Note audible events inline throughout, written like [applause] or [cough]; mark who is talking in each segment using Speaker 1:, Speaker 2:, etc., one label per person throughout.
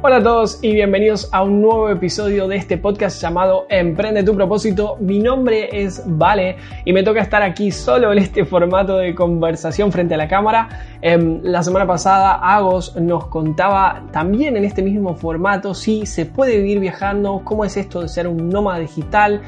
Speaker 1: Hola a todos y bienvenidos a un nuevo episodio de este podcast llamado Emprende tu propósito. Mi nombre es Vale y me toca estar aquí solo en este formato de conversación frente a la cámara. Em, la semana pasada Agos nos contaba también en este mismo formato si se puede vivir viajando, cómo es esto de ser un nómada digital,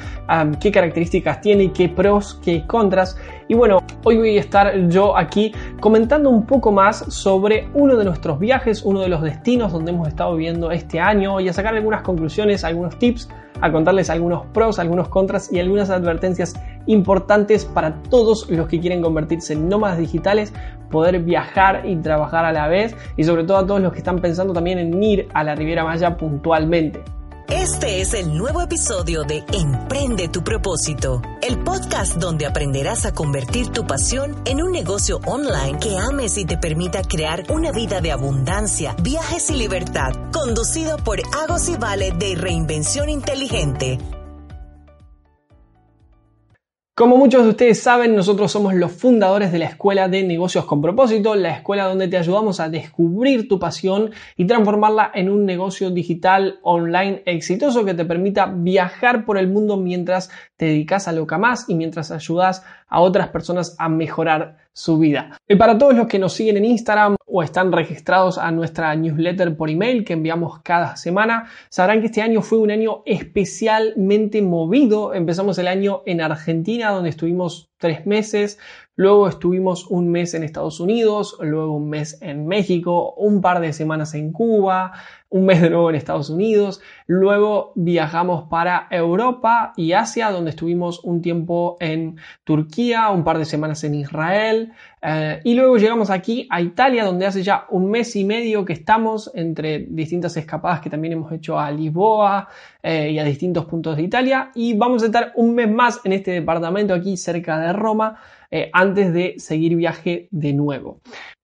Speaker 1: qué características tiene, qué pros, qué contras. Y bueno, hoy voy a estar yo aquí comentando un poco más sobre uno de nuestros viajes, uno de los destinos donde hemos estado viviendo este año y a sacar algunas conclusiones, algunos tips, a contarles algunos pros, algunos contras y algunas advertencias importantes para todos los que quieren convertirse en nómadas digitales, poder viajar y trabajar a la vez y sobre todo a todos los que están pensando también en ir a la Riviera Maya puntualmente.
Speaker 2: Este es el nuevo episodio de Emprende tu propósito, el podcast donde aprenderás a convertir tu pasión en un negocio online que ames y te permita crear una vida de abundancia, viajes y libertad, conducido por Agos y Vale de Reinvención Inteligente.
Speaker 1: Como muchos de ustedes saben, nosotros somos los fundadores de la Escuela de Negocios con Propósito, la escuela donde te ayudamos a descubrir tu pasión y transformarla en un negocio digital online exitoso que te permita viajar por el mundo mientras te dedicas a lo que más y mientras ayudas a otras personas a mejorar su vida. Y para todos los que nos siguen en Instagram o están registrados a nuestra newsletter por email que enviamos cada semana, sabrán que este año fue un año especialmente movido. Empezamos el año en Argentina, donde estuvimos tres meses, luego estuvimos un mes en Estados Unidos, luego un mes en México, un par de semanas en Cuba, un mes de nuevo en Estados Unidos, luego viajamos para Europa y Asia, donde estuvimos un tiempo en Turquía, un par de semanas en Israel, eh, y luego llegamos aquí a Italia, donde hace ya un mes y medio que estamos entre distintas escapadas que también hemos hecho a Lisboa eh, y a distintos puntos de Italia, y vamos a estar un mes más en este departamento aquí cerca de Roma. Eh, antes de seguir viaje de nuevo.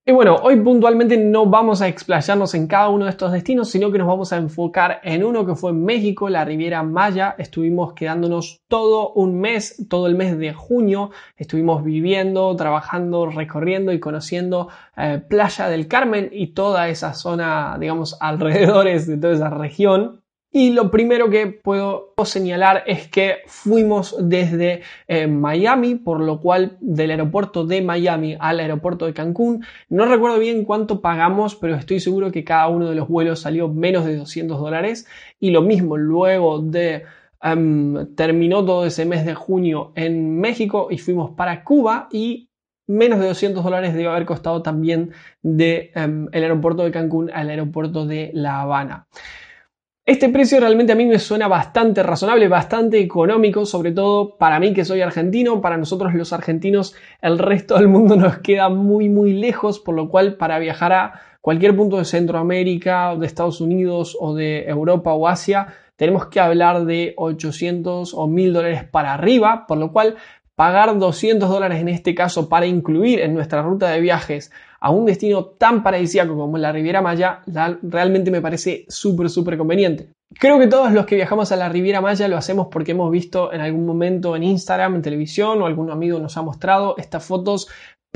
Speaker 1: Y bueno, hoy puntualmente no vamos a explayarnos en cada uno de estos destinos, sino que nos vamos a enfocar en uno que fue México, la Riviera Maya. Estuvimos quedándonos todo un mes, todo el mes de junio. Estuvimos viviendo, trabajando, recorriendo y conociendo eh, Playa del Carmen y toda esa zona, digamos, alrededores de toda esa región. Y lo primero que puedo señalar es que fuimos desde eh, Miami, por lo cual del aeropuerto de Miami al aeropuerto de Cancún. No recuerdo bien cuánto pagamos, pero estoy seguro que cada uno de los vuelos salió menos de 200 dólares. Y lo mismo, luego de... Em, terminó todo ese mes de junio en México y fuimos para Cuba y menos de 200 dólares debe haber costado también de, em, aeropuerto de Cancún al aeropuerto de La Habana. Este precio realmente a mí me suena bastante razonable, bastante económico, sobre todo para mí que soy argentino, para nosotros los argentinos el resto del mundo nos queda muy muy lejos, por lo cual para viajar a cualquier punto de Centroamérica, de Estados Unidos o de Europa o Asia, tenemos que hablar de 800 o 1000 dólares para arriba, por lo cual pagar 200 dólares en este caso para incluir en nuestra ruta de viajes a un destino tan paradisíaco como la Riviera Maya, realmente me parece súper, súper conveniente. Creo que todos los que viajamos a la Riviera Maya lo hacemos porque hemos visto en algún momento en Instagram, en televisión o algún amigo nos ha mostrado estas fotos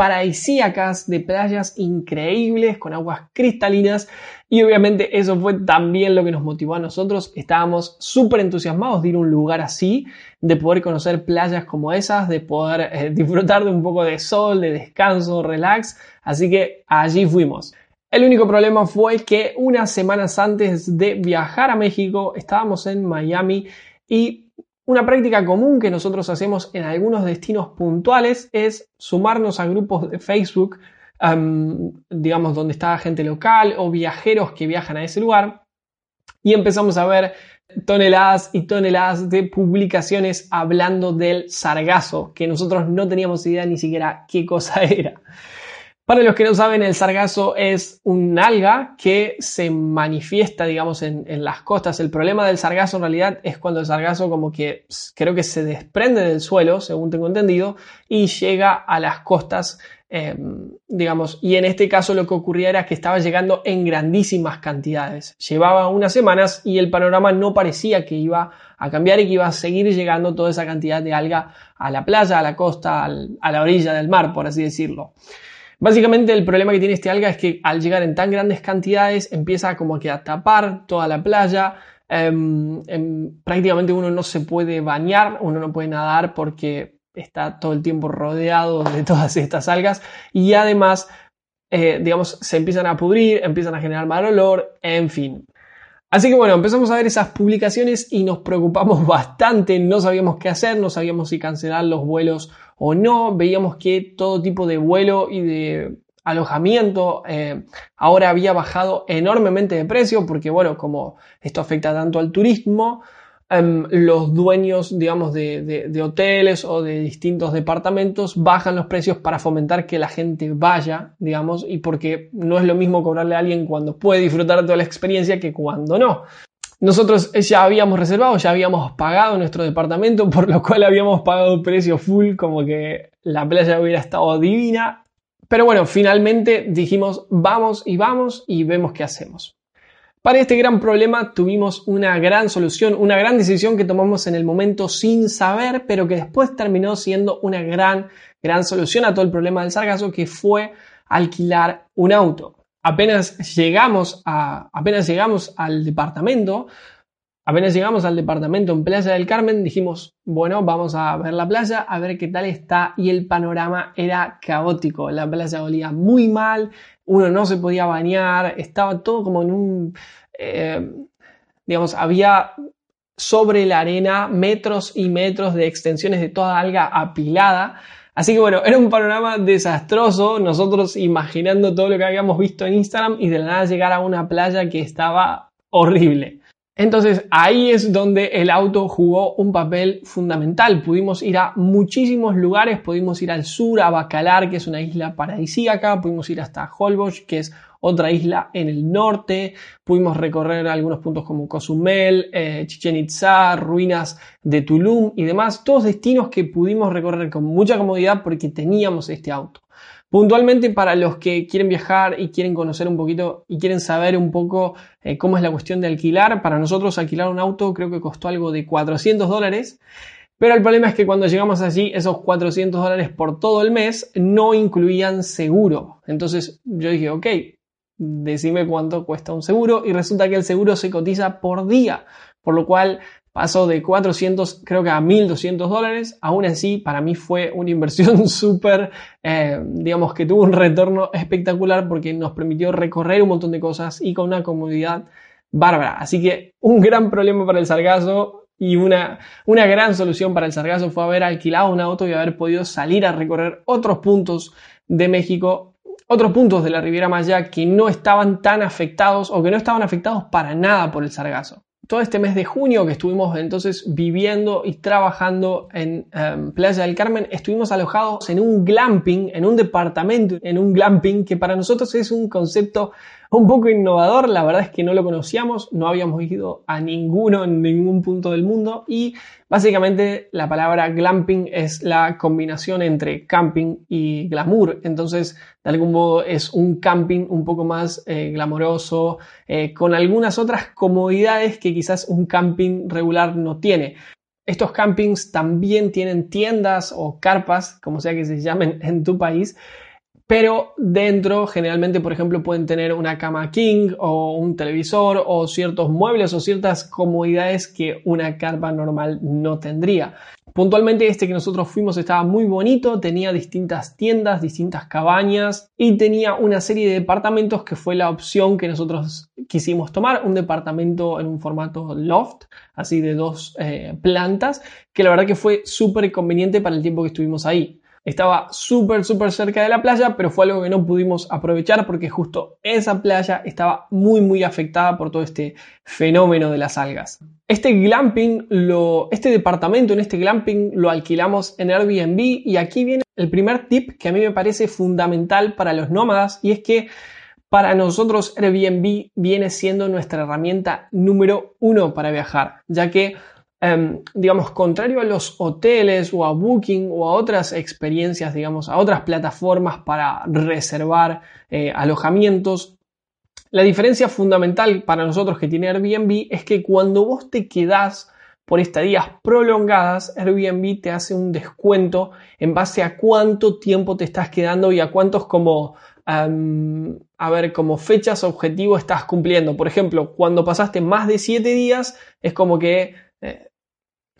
Speaker 1: paradisíacas de playas increíbles con aguas cristalinas y obviamente eso fue también lo que nos motivó a nosotros. Estábamos súper entusiasmados de ir a un lugar así, de poder conocer playas como esas, de poder eh, disfrutar de un poco de sol, de descanso, relax. Así que allí fuimos. El único problema fue que unas semanas antes de viajar a México estábamos en Miami y una práctica común que nosotros hacemos en algunos destinos puntuales es sumarnos a grupos de Facebook, digamos, donde está gente local o viajeros que viajan a ese lugar y empezamos a ver toneladas y toneladas de publicaciones hablando del sargazo, que nosotros no teníamos idea ni siquiera qué cosa [laughs] era. Para los que no saben, el sargazo es un alga que se manifiesta, digamos, en, las costas. El problema del sargazo en realidad es cuando el sargazo como que creo que se desprende del suelo, según tengo entendido, y llega a las costas, em, digamos. Y en este caso lo que ocurría era que estaba llegando en grandísimas cantidades. Llevaba unas semanas y el panorama no parecía que iba a cambiar y que iba a seguir llegando toda esa cantidad de alga a la playa, a la costa, a la orilla del mar, por así decirlo. Básicamente el problema que tiene este alga es que al llegar en tan grandes cantidades empieza como que a tapar toda la playa, em, em, prácticamente uno no se puede bañar, uno no puede nadar porque está todo el tiempo rodeado de [laughs] todas estas algas. Y además, eh, digamos, se empiezan a pudrir, empiezan a generar mal olor, en fin. Así que bueno, empezamos a ver esas publicaciones y nos preocupamos [laughs] bastante, no sabíamos qué hacer, no sabíamos si cancelar los vuelos o no, veíamos que todo tipo de vuelo y de alojamiento eh, ahora había bajado enormemente de precio porque bueno, como esto afecta tanto al turismo, Em, los dueños, digamos, de, hoteles o de distintos departamentos bajan los precios para fomentar que la gente vaya, digamos, y porque no es lo mismo cobrarle a alguien cuando puede disfrutar de toda la experiencia que cuando no. Nosotros ya habíamos reservado, ya habíamos pagado nuestro departamento, por lo cual habíamos pagado precio full, como que la playa hubiera estado divina. Pero bueno, finalmente dijimos, vamos y vamos y vemos qué hacemos. Para este gran problema tuvimos una gran solución, una gran decisión que tomamos en el momento sin saber, pero que después terminó siendo una gran, gran solución a todo el problema del sargazo, que fue alquilar un auto. Apenas llegamos, a, apenas llegamos al departamento, apenas llegamos al departamento en Playa del Carmen, dijimos, bueno, vamos a ver la playa, a ver qué tal está, y el panorama era caótico. La playa olía muy mal, uno no se podía bañar, estaba todo como en un, eh, digamos, había sobre la arena metros y metros de extensiones de toda alga apilada. Así que bueno, era un panorama desastroso, nosotros imaginando todo lo que habíamos visto en Instagram y de la nada llegar a una playa que estaba horrible. Entonces ahí es donde el auto jugó un papel fundamental. Pudimos ir a muchísimos lugares, pudimos ir al sur, a Bacalar, que es una isla paradisíaca, pudimos ir hasta Holbox, que es otra isla en el norte, pudimos recorrer algunos puntos como Cozumel, eh, Chichen Itza, ruinas de Tulum y demás, todos destinos que pudimos recorrer con mucha comodidad porque teníamos este auto. Puntualmente para los que quieren viajar y quieren conocer un poquito y quieren saber un poco eh, cómo es la cuestión de alquilar, para nosotros alquilar un auto creo que costó algo de 400 dólares. Pero el problema es que cuando llegamos allí, esos 400 dólares por todo el mes no incluían seguro. Entonces yo dije, ok, decime cuánto cuesta un seguro y resulta que el seguro se cotiza por día, por lo cual pasó de 400 creo que a 1200 dólares. Aún así, para mí fue una inversión [laughs] súper, eh, digamos que tuvo un retorno espectacular porque nos permitió recorrer un montón de cosas y con una comodidad bárbara. Así que un gran problema para el sargazo y una, una gran solución para el sargazo fue haber alquilado un auto y haber podido salir a recorrer otros puntos de México otros puntos de la Riviera Maya que no estaban tan afectados o que no estaban afectados para nada por el sargazo. Todo este mes de junio que estuvimos entonces viviendo y trabajando en em, Playa del Carmen, estuvimos alojados en un glamping, en un departamento, en un glamping, que para nosotros es un concepto un poco innovador, la verdad es que no lo conocíamos, no habíamos ido a ninguno en ningún punto del mundo y básicamente la palabra glamping es la combinación entre camping y glamour, entonces de algún modo es un camping un poco más eh, glamoroso, eh, con algunas otras comodidades que quizás un camping regular no tiene. Estos campings también tienen tiendas o carpas, como sea que se llamen en tu país, pero dentro generalmente, por ejemplo, pueden tener una cama king o un televisor o ciertos muebles o ciertas comodidades que una carpa normal no tendría. Puntualmente este que nosotros fuimos estaba muy bonito, tenía distintas tiendas, distintas cabañas y tenía una serie de departamentos que fue la opción que nosotros quisimos tomar, un departamento en un formato loft, así de dos eh, plantas, que la verdad que fue súper conveniente para el tiempo que estuvimos ahí. Estaba súper, súper cerca de la playa, pero fue algo que no pudimos aprovechar porque justo esa playa estaba muy, muy afectada por todo este fenómeno de las algas. Este glamping, este departamento en este glamping lo alquilamos en Airbnb y aquí viene el primer tip que a mí me parece fundamental para los nómadas y es que para nosotros Airbnb viene siendo nuestra herramienta número uno para viajar, ya que Em, digamos, contrario a los hoteles o a Booking o a otras experiencias, digamos, a otras plataformas para reservar eh, alojamientos, la diferencia fundamental para nosotros que tiene Airbnb es que cuando vos te quedás por estadías prolongadas, Airbnb te hace un descuento en base a cuánto tiempo te estás quedando y a cuántos como a ver, como fechas objetivo estás cumpliendo. Por ejemplo, cuando pasaste más de 7 días, es como que eh,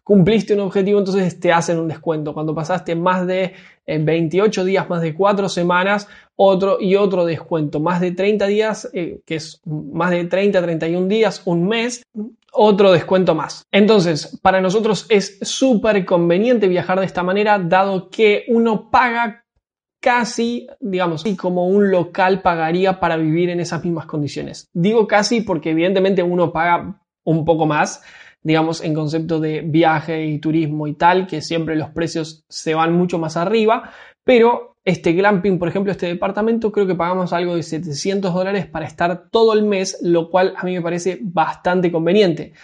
Speaker 1: cumpliste un objetivo, entonces te hacen un descuento. Cuando pasaste más de 28 eh, días, más de 4 semanas, otro y otro descuento. Más de 30 días, eh, que es más de 30, 31 días, un mes, otro descuento más. Entonces, para nosotros es súper conveniente viajar de esta manera, dado que uno paga casi, digamos, como un local pagaría para vivir en esas mismas condiciones. Digo casi porque evidentemente uno paga un poco más, digamos, en concepto de viaje y turismo y tal, que siempre los precios se van mucho más arriba, pero este glamping, por ejemplo, este departamento, creo que pagamos algo de 700 dólares para estar todo el mes, lo cual a mí me parece bastante conveniente.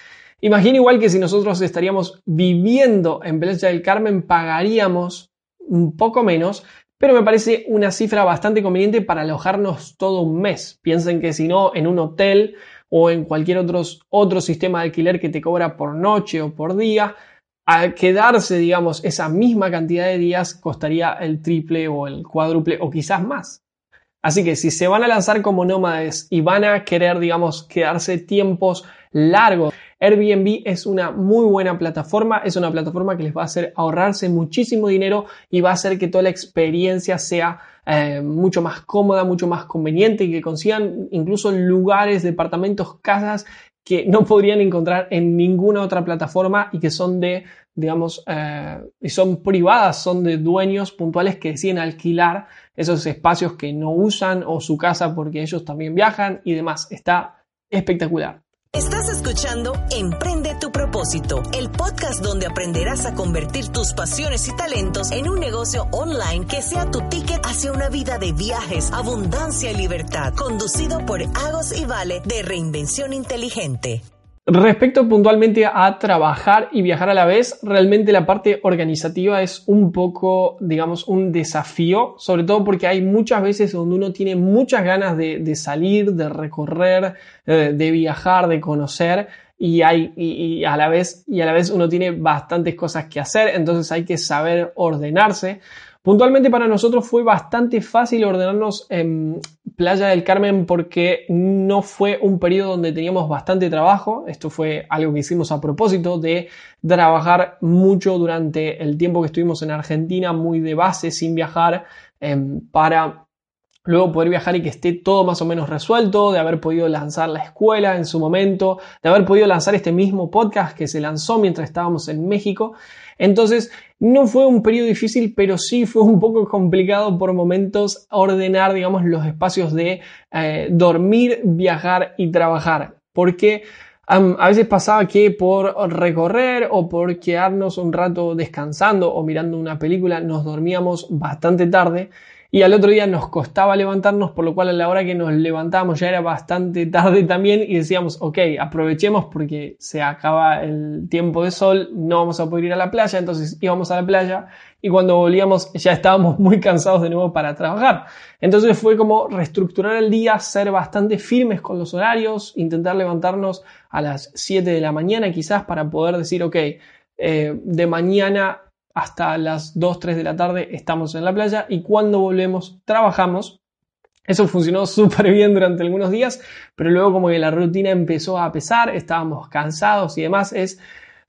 Speaker 1: Imagina igual que si nosotros estaríamos viviendo en Playa del Carmen, pagaríamos un poco menos, pero me parece una cifra bastante conveniente para alojarnos todo un mes. Piensen que si no, en un hotel o en cualquier otro, otro sistema de alquiler que te cobra por noche o por día, al quedarse, digamos, esa misma cantidad de días costaría el triple o el cuádruple o quizás más. Así que si se van a lanzar como nómades y van a querer, digamos, quedarse tiempos largos, Airbnb es una muy buena plataforma, es una plataforma que les va a hacer ahorrarse muchísimo dinero y va a hacer que toda la experiencia sea eh, mucho más cómoda, mucho más conveniente y que consigan incluso lugares, departamentos, casas que no podrían encontrar en ninguna otra plataforma y que son de, digamos, eh, son privadas, son de dueños puntuales que deciden alquilar esos espacios que no usan o su casa porque ellos también viajan y demás. Está espectacular.
Speaker 2: Estás escuchando Emprende tu propósito, el podcast donde aprenderás a convertir tus pasiones y talentos en un negocio online que sea tu ticket hacia una vida de viajes, abundancia y libertad, conducido por Agos y Vale de Reinvención Inteligente.
Speaker 1: Respecto puntualmente a trabajar y viajar a la vez, realmente la parte organizativa es un poco, digamos, un desafío, sobre todo porque hay muchas veces donde uno tiene muchas ganas de, salir, de recorrer, eh, de viajar, de conocer, y, hay, y, a la vez, y a la vez uno tiene bastantes cosas que hacer, entonces hay que saber ordenarse. Puntualmente para nosotros fue bastante fácil ordenarnos en Playa del Carmen porque no fue un periodo donde teníamos bastante trabajo. Esto fue algo que hicimos a propósito de trabajar mucho durante el tiempo que estuvimos en Argentina, muy de base, sin viajar, em, para luego poder viajar y que esté todo más o menos resuelto, de haber podido lanzar la escuela en su momento, de haber podido lanzar este mismo podcast que se lanzó mientras estábamos en México. Entonces, no fue un periodo difícil, pero sí fue un poco complicado por momentos ordenar, digamos, los espacios de eh, dormir, viajar y trabajar. Porque a veces pasaba que por recorrer o por quedarnos un rato descansando o mirando una película nos dormíamos bastante tarde y al otro día nos costaba levantarnos, por lo cual a la hora que nos levantábamos ya era bastante [laughs] tarde también y decíamos, ok, aprovechemos porque se acaba el tiempo de sol, no vamos a poder ir a la playa, entonces íbamos a la playa y cuando volvíamos ya estábamos [laughs] muy cansados de nuevo para trabajar. Entonces fue como reestructurar el día, ser bastante firmes con los horarios, intentar levantarnos a las 7 de la mañana quizás para poder decir, ok, eh, de mañana hasta las 2, 3 de la tarde estamos en la playa y cuando volvemos trabajamos. Eso funcionó [laughs] súper bien durante algunos días, pero luego como que la rutina empezó a pesar, estábamos cansados y demás. Es,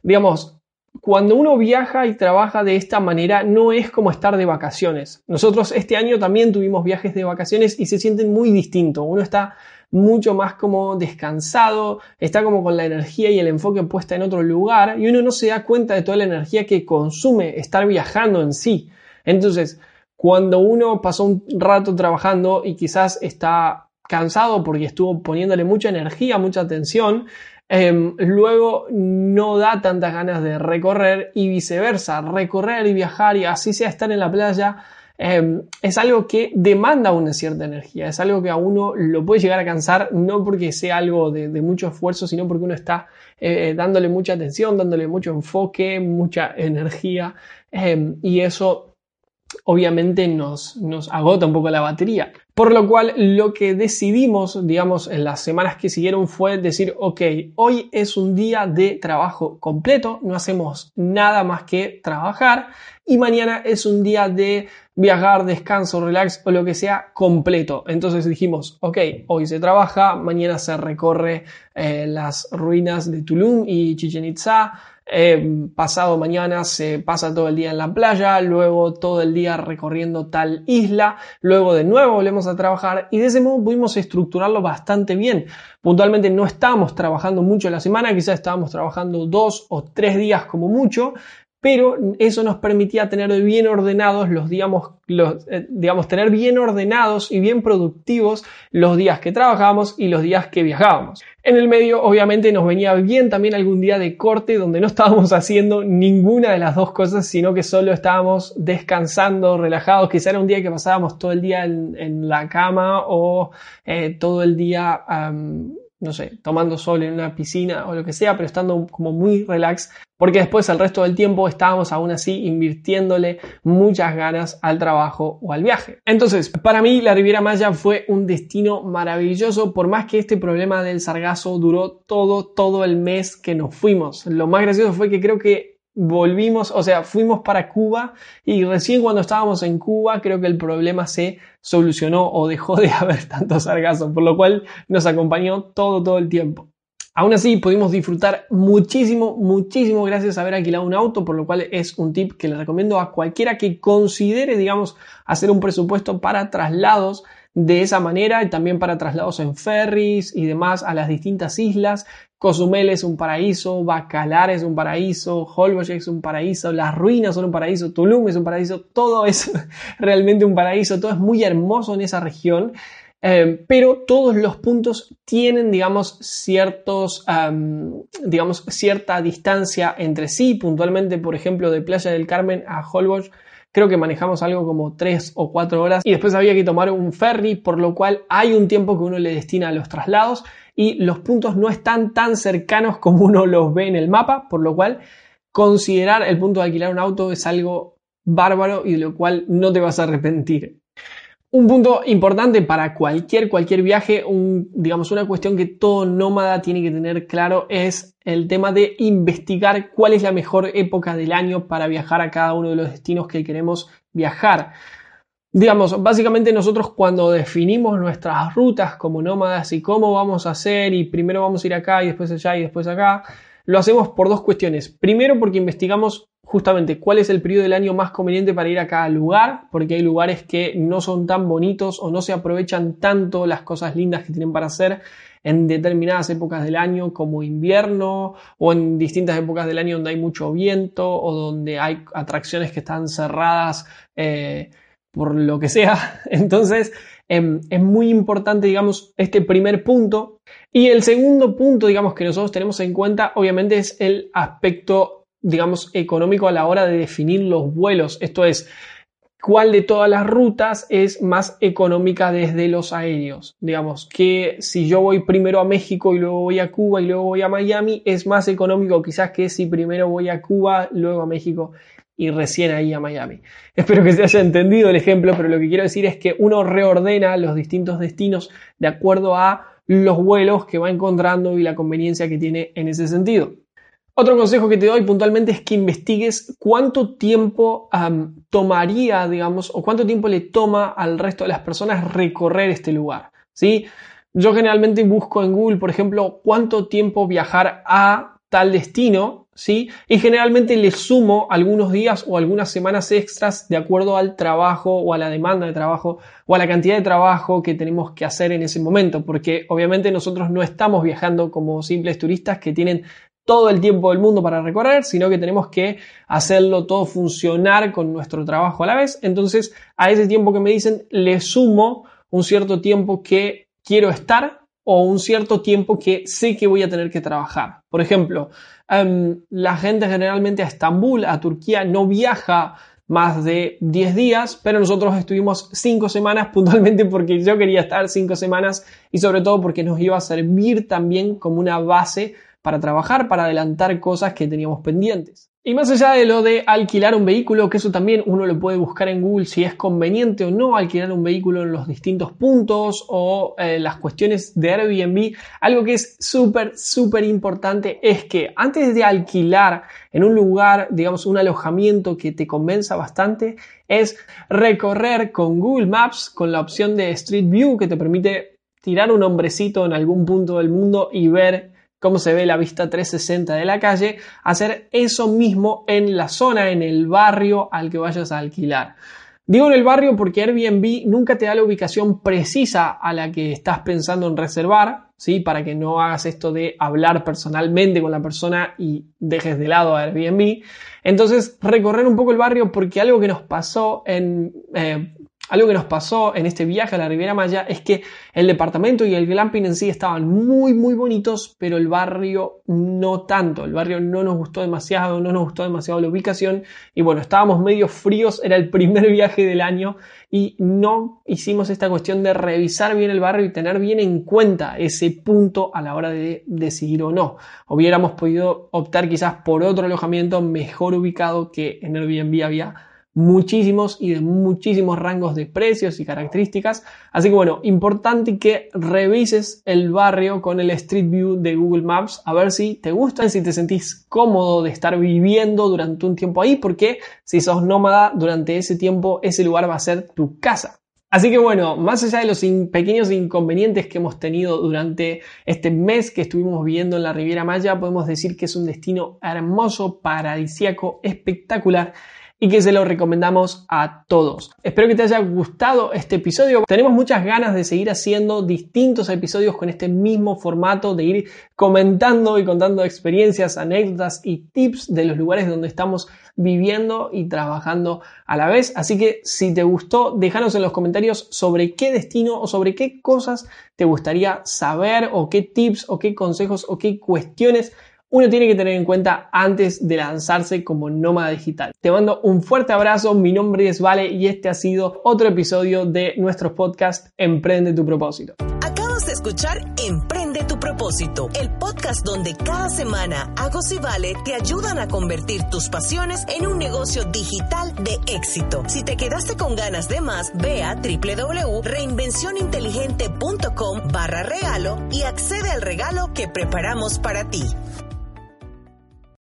Speaker 1: digamos, cuando uno viaja y trabaja de esta manera, no es como estar de vacaciones. Nosotros este año también tuvimos viajes de vacaciones y se sienten muy distintos. Uno está mucho más como descansado, está como con la energía y el enfoque puesta en otro lugar y uno no se da cuenta de toda la energía que consume estar viajando en sí. Entonces, cuando uno pasó un rato trabajando y quizás está cansado porque estuvo poniéndole mucha energía, mucha atención, em, luego no da tantas ganas de recorrer y viceversa, recorrer y viajar y así sea estar en la playa Em, es algo que demanda una cierta energía, es algo que a uno lo puede llegar a cansar, no porque sea algo de, mucho esfuerzo, sino porque uno está eh, dándole mucha atención, dándole mucho enfoque, mucha energía, em, y eso obviamente nos, nos agota un poco la batería. Por lo cual lo que decidimos, digamos, en las semanas que siguieron fue decir, ok, hoy es un día de trabajo completo, no hacemos nada más que trabajar y mañana es un día de viajar, descanso, relax o lo que sea completo. Entonces dijimos, ok, hoy se trabaja, mañana se recorre eh, las ruinas de Tulum y Chichen Itza, eh, pasado mañana se pasa todo el día en la playa, luego todo el día recorriendo tal isla, luego de nuevo volvemos a trabajar y de ese modo pudimos estructurarlo bastante bien. Puntualmente no estábamos trabajando mucho la semana, quizás estábamos trabajando dos o tres días como mucho, pero eso nos permitía tener bien ordenados los, digamos, eh, digamos, tener bien ordenados y bien productivos los días que trabajábamos y los días que viajábamos. En el medio, obviamente, nos venía bien también algún día de corte donde no [laughs] estábamos haciendo ninguna de las dos cosas, sino que solo estábamos descansando, relajados. Quizá era un día que pasábamos todo el día en, la cama o eh, todo el día no sé, tomando sol en una piscina o lo que sea, pero estando como muy relax, porque después el resto del tiempo estábamos aún así invirtiéndole muchas ganas al trabajo o al viaje. Entonces, para mí la Riviera Maya fue un destino maravilloso, por más que este problema del sargazo duró todo, todo el mes que nos fuimos. Lo más gracioso fue que creo que volvimos, o sea, fuimos para Cuba y recién cuando estábamos en Cuba creo que el problema se solucionó o dejó de [laughs] haber tanto sargazo, por lo cual nos acompañó todo, todo el tiempo. Aún así, pudimos disfrutar muchísimo, muchísimo gracias a haber alquilado un auto, por lo cual es un tip que le recomiendo a cualquiera que considere, digamos, hacer un presupuesto para traslados de esa manera y también para traslados en ferries y demás a las distintas islas. Cozumel es un paraíso, Bacalar es un paraíso, Holbox es un paraíso, las ruinas son un paraíso, Tulum es un paraíso, todo es [laughs] realmente un paraíso, todo es muy hermoso en esa región. Eh, pero todos los puntos tienen, digamos, ciertos, digamos, cierta distancia entre sí. Puntualmente, por ejemplo, de Playa del Carmen a Holbox creo que manejamos algo como 3 o 4 horas y después había que tomar un ferry, por lo cual hay un tiempo que uno le destina a los traslados y los puntos no están tan cercanos [laughs] como uno los ve en el mapa, por lo cual considerar el punto de alquilar un auto es algo bárbaro y de lo cual no te vas a arrepentir. Un punto importante para cualquier, cualquier viaje, digamos una cuestión que todo nómada tiene que tener claro es el tema de investigar cuál es la mejor época del año para viajar a cada uno de los destinos que queremos viajar. Digamos, básicamente nosotros cuando definimos nuestras rutas como nómadas y cómo vamos a hacer y primero vamos a ir acá y después allá y después acá, lo hacemos por dos cuestiones. Primero porque investigamos justamente cuál es el periodo del año más conveniente para ir a cada lugar, porque hay lugares que no son tan bonitos o no se aprovechan tanto las cosas lindas que tienen para hacer en determinadas épocas del año como invierno o en distintas épocas del año donde hay mucho viento o donde hay atracciones que están cerradas eh, por lo que sea. [laughs] Entonces em, es muy importante, digamos, este primer punto. Y el segundo punto, digamos, que nosotros tenemos en cuenta, obviamente, es el aspecto digamos, económico a la hora de definir los vuelos. Esto es, cuál de todas las rutas es más económica desde los aéreos. Digamos que si yo voy primero a México y luego voy a Cuba y luego voy a Miami, es más económico quizás que si primero voy a Cuba, luego a México y recién ahí a Miami. [laughs] Espero que se haya entendido el ejemplo, pero lo que quiero decir es que uno reordena los distintos destinos de acuerdo a los vuelos que va encontrando y la conveniencia que tiene en ese sentido. Otro consejo que te doy puntualmente es que investigues cuánto tiempo tomaría, digamos, o cuánto tiempo le toma al resto de las personas recorrer este lugar. ¿sí? Yo generalmente busco en Google, por ejemplo, cuánto tiempo viajar a tal destino, ¿sí? Y generalmente le sumo algunos días o algunas semanas extras de acuerdo al trabajo o a la demanda de trabajo o a la cantidad de trabajo que tenemos que hacer en ese momento, porque obviamente nosotros no estamos viajando como simples turistas que tienen todo el tiempo del mundo para recorrer, sino que tenemos que hacerlo todo funcionar con nuestro trabajo a la vez. Entonces, a ese tiempo que me dicen, le sumo un cierto tiempo que quiero estar o un cierto tiempo que sé que voy a tener que trabajar. Por ejemplo, em, la gente generalmente a Estambul, a Turquía, no viaja más de 10 días, pero nosotros estuvimos 5 semanas [laughs] puntualmente porque yo quería estar 5 semanas y sobre todo porque nos iba a servir también como una base para trabajar, para adelantar cosas que teníamos pendientes. Y más allá de lo de alquilar un vehículo, que eso también uno lo puede buscar en Google si es conveniente o no alquilar un vehículo en los distintos puntos o eh, las cuestiones de Airbnb, algo que es súper, súper importante es que antes de alquilar en un lugar, digamos, un alojamiento que te convenza bastante, es recorrer con Google Maps, con la opción de Street View que te permite tirar un hombrecito en algún punto del mundo y ver cómo se ve la vista 360 de la calle, hacer eso mismo en la zona, en el barrio al que vayas a alquilar. Digo en el barrio porque Airbnb nunca te da la ubicación precisa a la que estás pensando en reservar, ¿sí? Para que no hagas esto de hablar personalmente con la persona y dejes de lado a Airbnb. Entonces, recorrer un poco el barrio porque algo que nos pasó en, eh, algo que nos pasó en este viaje a la Riviera Maya es que el departamento y el glamping en sí estaban muy muy bonitos, pero el barrio no tanto. El barrio no nos gustó demasiado, no nos gustó demasiado la ubicación y bueno, estábamos medio fríos, era el primer [laughs] viaje del año y no hicimos esta cuestión de revisar bien el barrio y tener bien en cuenta ese punto a la hora de decidir o no. Hubiéramos podido optar quizás por otro alojamiento mejor ubicado que en Airbnb había muchísimos y de muchísimos rangos de precios y características. Así que bueno, importante que revises el barrio con el Street View de Google Maps a ver si te gusta, si te sentís cómodo de estar viviendo durante un tiempo ahí, porque si sos nómada durante ese tiempo, ese lugar va a ser tu casa. Así que bueno, más allá de los pequeños inconvenientes que hemos tenido durante este mes que estuvimos viviendo en la Riviera Maya, podemos decir que es un destino hermoso, paradisíaco, espectacular y que se lo recomendamos a todos. Espero que te haya gustado este episodio. Tenemos muchas ganas de seguir haciendo distintos episodios con este mismo formato, de ir comentando y contando experiencias, anécdotas y tips de los lugares donde estamos viviendo y trabajando a la vez. Así que si te gustó, déjanos en los comentarios sobre qué destino o sobre qué cosas te gustaría saber o qué tips o qué consejos o qué cuestiones uno tiene que tener en cuenta antes de lanzarse como nómada digital. Te mando un fuerte abrazo, mi nombre es Vale y este ha sido otro episodio de nuestro podcast Emprende tu propósito.
Speaker 2: Acabas de escuchar Emprende tu propósito, el podcast donde cada semana Agos y Vale te ayudan a convertir tus pasiones en un negocio digital de éxito. Si te quedaste con ganas de más, ve a www.reinvencioninteligente.com barra regalo y accede al regalo que preparamos para ti.